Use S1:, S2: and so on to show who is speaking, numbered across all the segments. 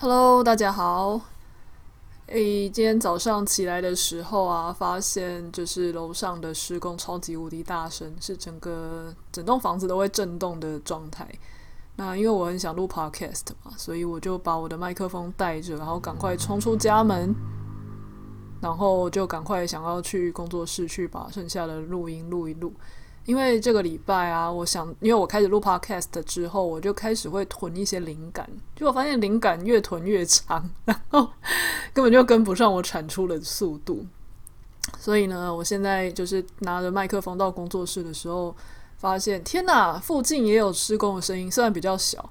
S1: Hello，大家好。诶，今天早上起来的时候啊，发现就是楼上的施工超级无敌大声，是整个整栋房子都会震动的状态。那因为我很想录 Podcast 嘛，所以我就把我的麦克风带着，然后赶快冲出家门，然后就赶快想要去工作室去把剩下的录音录一录。因为这个礼拜啊，我想，因为我开始录 podcast 之后，我就开始会囤一些灵感，结果发现灵感越囤越长，然后根本就跟不上我产出的速度。所以呢，我现在就是拿着麦克风到工作室的时候，发现天哪，附近也有施工的声音，虽然比较小，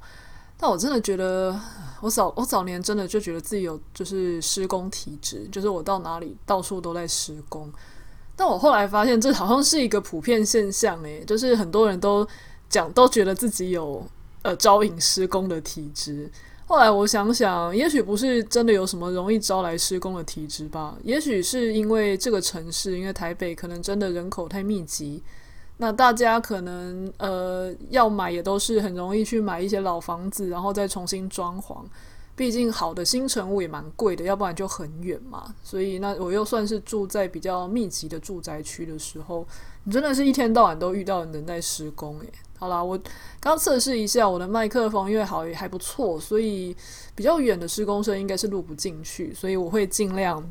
S1: 但我真的觉得，我早我早年真的就觉得自己有就是施工体质，就是我到哪里到处都在施工。但我后来发现，这好像是一个普遍现象，诶，就是很多人都讲，都觉得自己有呃招引施工的体质。后来我想想，也许不是真的有什么容易招来施工的体质吧，也许是因为这个城市，因为台北可能真的人口太密集，那大家可能呃要买也都是很容易去买一些老房子，然后再重新装潢。毕竟好的新成屋也蛮贵的，要不然就很远嘛。所以那我又算是住在比较密集的住宅区的时候，你真的是一天到晚都遇到人在施工诶。好啦，我刚测试一下我的麦克风，因为好也还不错，所以比较远的施工声应该是录不进去，所以我会尽量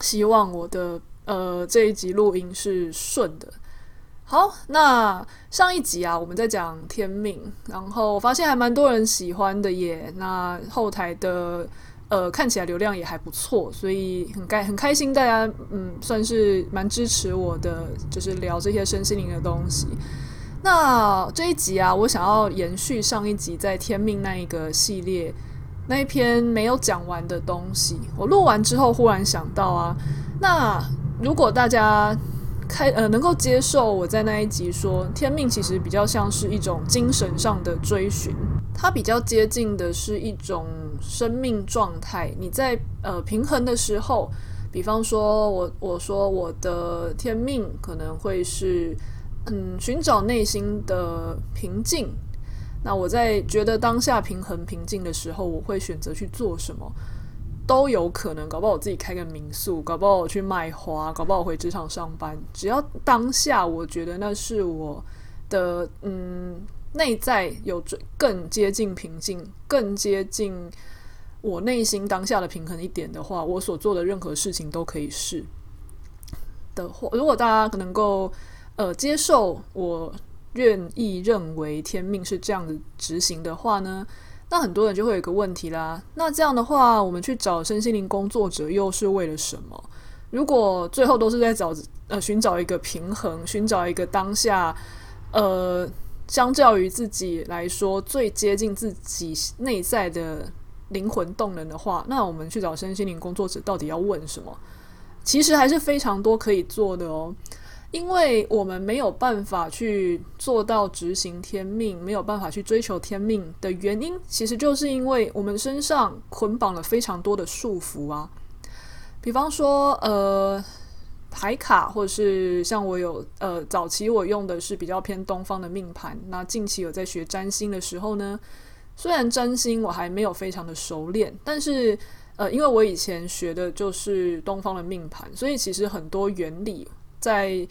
S1: 希望我的呃这一集录音是顺的。好，那上一集啊，我们在讲天命，然后我发现还蛮多人喜欢的耶。那后台的呃看起来流量也还不错，所以很开很开心，大家嗯算是蛮支持我的，就是聊这些身心灵的东西。那这一集啊，我想要延续上一集在天命那一个系列那一篇没有讲完的东西。我录完之后忽然想到啊，那如果大家。开呃，能够接受我在那一集说天命其实比较像是一种精神上的追寻，它比较接近的是一种生命状态。你在呃平衡的时候，比方说我我说我的天命可能会是嗯寻找内心的平静。那我在觉得当下平衡平静的时候，我会选择去做什么？都有可能，搞不好我自己开个民宿，搞不好我去卖花，搞不好我回职场上班。只要当下，我觉得那是我的嗯内在有更接近平静，更接近我内心当下的平衡一点的话，我所做的任何事情都可以是的话。如果大家能够呃接受，我愿意认为天命是这样子执行的话呢？那很多人就会有一个问题啦，那这样的话，我们去找身心灵工作者又是为了什么？如果最后都是在找呃寻找一个平衡，寻找一个当下，呃，相较于自己来说最接近自己内在的灵魂动能的话，那我们去找身心灵工作者到底要问什么？其实还是非常多可以做的哦。因为我们没有办法去做到执行天命，没有办法去追求天命的原因，其实就是因为我们身上捆绑了非常多的束缚啊。比方说，呃，牌卡，或者是像我有呃，早期我用的是比较偏东方的命盘，那近期有在学占星的时候呢，虽然占星我还没有非常的熟练，但是呃，因为我以前学的就是东方的命盘，所以其实很多原理。在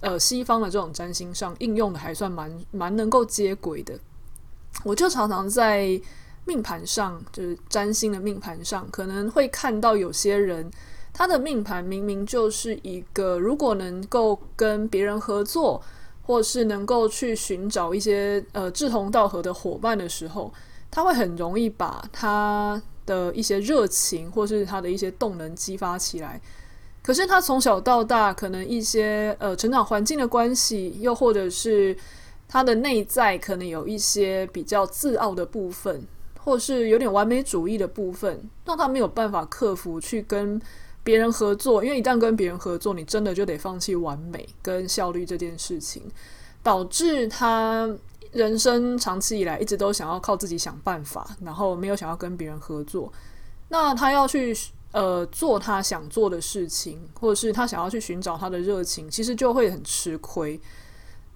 S1: 呃西方的这种占星上应用的还算蛮蛮能够接轨的，我就常常在命盘上，就是占星的命盘上，可能会看到有些人他的命盘明明就是一个，如果能够跟别人合作，或是能够去寻找一些呃志同道合的伙伴的时候，他会很容易把他的一些热情或是他的一些动能激发起来。可是他从小到大，可能一些呃成长环境的关系，又或者是他的内在可能有一些比较自傲的部分，或是有点完美主义的部分，让他没有办法克服去跟别人合作。因为一旦跟别人合作，你真的就得放弃完美跟效率这件事情，导致他人生长期以来一直都想要靠自己想办法，然后没有想要跟别人合作。那他要去。呃，做他想做的事情，或者是他想要去寻找他的热情，其实就会很吃亏。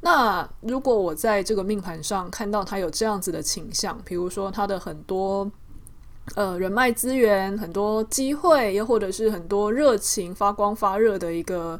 S1: 那如果我在这个命盘上看到他有这样子的倾向，比如说他的很多呃人脉资源、很多机会，又或者是很多热情发光发热的一个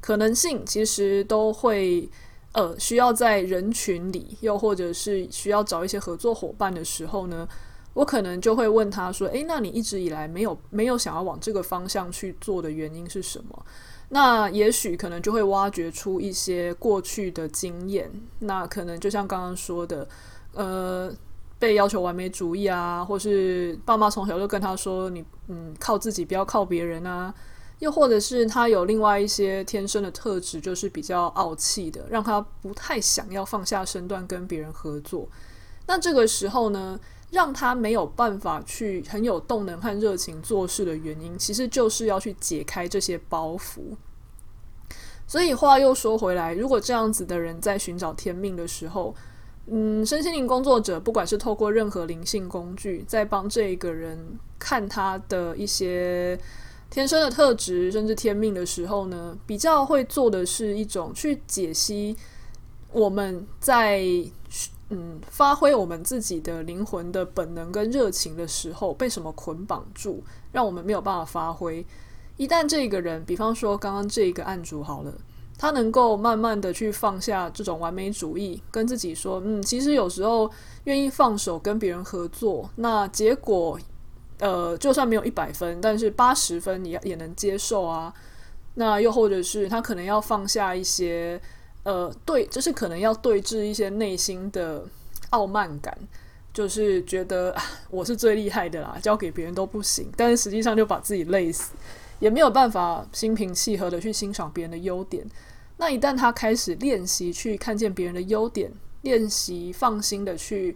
S1: 可能性，其实都会呃需要在人群里，又或者是需要找一些合作伙伴的时候呢，我可能就会问他说：“诶，那你一直以来没有没有想要往这个方向去做的原因是什么？”那也许可能就会挖掘出一些过去的经验，那可能就像刚刚说的，呃，被要求完美主义啊，或是爸妈从小就跟他说你嗯靠自己不要靠别人啊，又或者是他有另外一些天生的特质，就是比较傲气的，让他不太想要放下身段跟别人合作。那这个时候呢，让他没有办法去很有动能和热情做事的原因，其实就是要去解开这些包袱。所以话又说回来，如果这样子的人在寻找天命的时候，嗯，身心灵工作者不管是透过任何灵性工具，在帮这一个人看他的一些天生的特质，甚至天命的时候呢，比较会做的是一种去解析我们在。嗯，发挥我们自己的灵魂的本能跟热情的时候，被什么捆绑住，让我们没有办法发挥。一旦这个人，比方说刚刚这一个案主好了，他能够慢慢的去放下这种完美主义，跟自己说，嗯，其实有时候愿意放手跟别人合作，那结果，呃，就算没有一百分，但是八十分你也能接受啊。那又或者是他可能要放下一些。呃，对，就是可能要对峙一些内心的傲慢感，就是觉得，我是最厉害的啦，交给别人都不行，但是实际上就把自己累死，也没有办法心平气和的去欣赏别人的优点。那一旦他开始练习去看见别人的优点，练习放心的去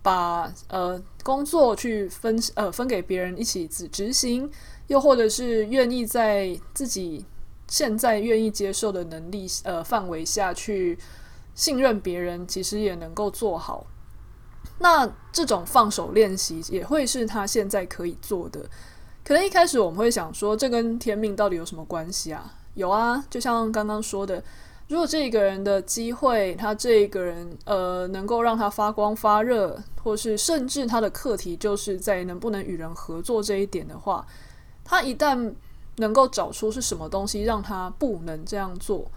S1: 把呃工作去分呃分给别人一起执执行，又或者是愿意在自己。现在愿意接受的能力，呃，范围下去信任别人，其实也能够做好。那这种放手练习也会是他现在可以做的。可能一开始我们会想说，这跟天命到底有什么关系啊？有啊，就像刚刚说的，如果这一个人的机会，他这一个人呃，能够让他发光发热，或是甚至他的课题就是在能不能与人合作这一点的话，他一旦能够找出是什么东西让他不能这样做，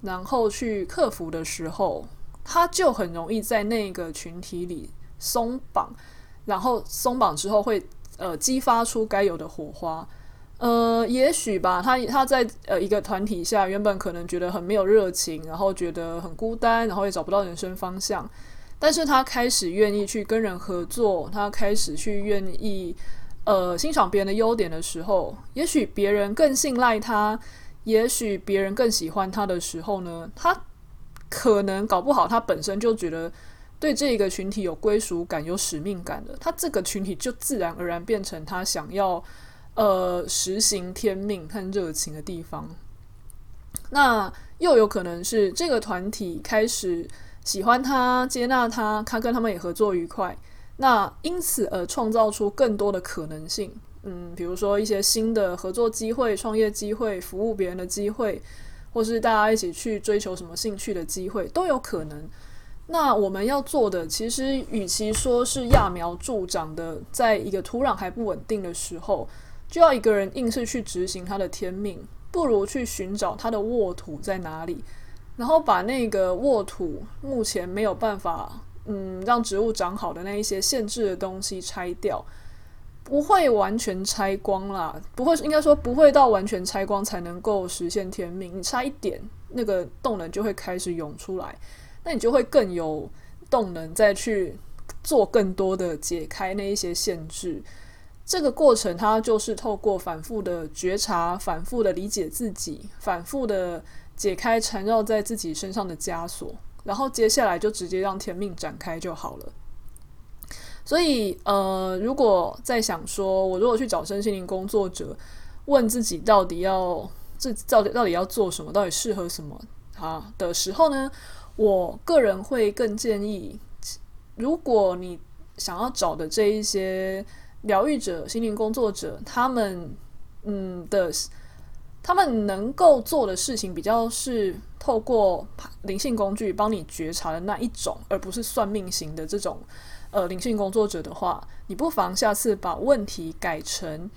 S1: 然后去克服的时候，他就很容易在那个群体里松绑，然后松绑之后会呃激发出该有的火花。呃，也许吧，他他在呃一个团体下，原本可能觉得很没有热情，然后觉得很孤单，然后也找不到人生方向，但是他开始愿意去跟人合作，他开始去愿意。呃，欣赏别人的优点的时候，也许别人更信赖他，也许别人更喜欢他的时候呢，他可能搞不好他本身就觉得对这个群体有归属感、有使命感的，他这个群体就自然而然变成他想要呃实行天命和热情的地方。那又有可能是这个团体开始喜欢他、接纳他，他跟他们也合作愉快。那因此而创造出更多的可能性，嗯，比如说一些新的合作机会、创业机会、服务别人的机会，或是大家一起去追求什么兴趣的机会都有可能。那我们要做的，其实与其说是揠苗助长的，在一个土壤还不稳定的时候，就要一个人硬是去执行他的天命，不如去寻找他的沃土在哪里，然后把那个沃土目前没有办法。嗯，让植物长好的那一些限制的东西拆掉，不会完全拆光啦，不会，应该说不会到完全拆光才能够实现天命。你差一点，那个动能就会开始涌出来，那你就会更有动能再去做更多的解开那一些限制。这个过程它就是透过反复的觉察、反复的理解自己、反复的解开缠绕在自己身上的枷锁。然后接下来就直接让天命展开就好了。所以，呃，如果在想说，我如果去找身心灵工作者，问自己到底要这到底到底要做什么，到底适合什么啊的时候呢，我个人会更建议，如果你想要找的这一些疗愈者、心灵工作者，他们嗯的。他们能够做的事情比较是透过灵性工具帮你觉察的那一种，而不是算命型的这种呃灵性工作者的话，你不妨下次把问题改成，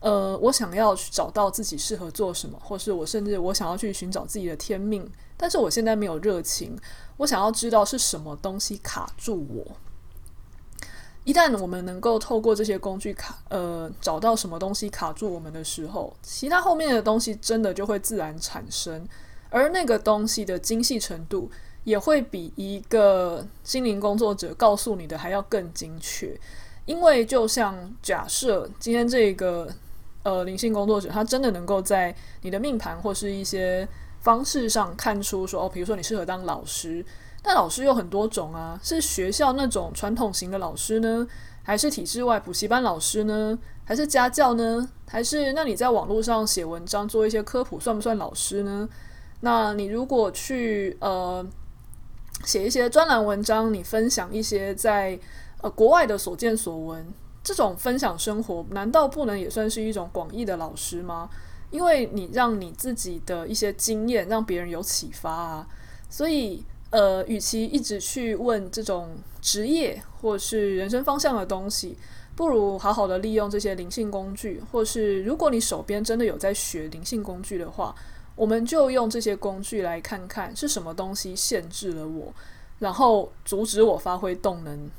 S1: 呃，我想要去找到自己适合做什么，或是我甚至我想要去寻找自己的天命，但是我现在没有热情，我想要知道是什么东西卡住我。一旦我们能够透过这些工具卡，呃，找到什么东西卡住我们的时候，其他后面的东西真的就会自然产生，而那个东西的精细程度也会比一个心灵工作者告诉你的还要更精确。因为就像假设今天这个呃灵性工作者，他真的能够在你的命盘或是一些方式上看出说，哦，比如说你适合当老师。但老师有很多种啊，是学校那种传统型的老师呢，还是体制外补习班老师呢，还是家教呢？还是那你在网络上写文章做一些科普，算不算老师呢？那你如果去呃写一些专栏文章，你分享一些在呃国外的所见所闻，这种分享生活，难道不能也算是一种广义的老师吗？因为你让你自己的一些经验让别人有启发啊，所以。呃，与其一直去问这种职业或是人生方向的东西，不如好好的利用这些灵性工具，或是如果你手边真的有在学灵性工具的话，我们就用这些工具来看看是什么东西限制了我，然后阻止我发挥动能。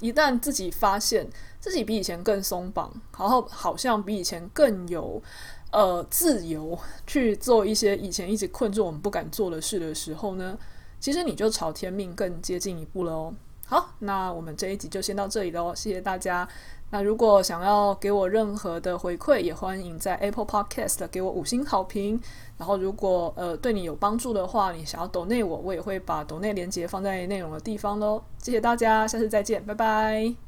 S1: 一旦自己发现自己比以前更松绑，然后好像比以前更有呃自由去做一些以前一直困住我们不敢做的事的时候呢，其实你就朝天命更接近一步了哦。好，那我们这一集就先到这里喽，谢谢大家。那如果想要给我任何的回馈，也欢迎在 Apple Podcast 给我五星好评。然后如果呃对你有帮助的话，你想要抖内我，我也会把抖内连接放在内容的地方喽。谢谢大家，下次再见，拜拜。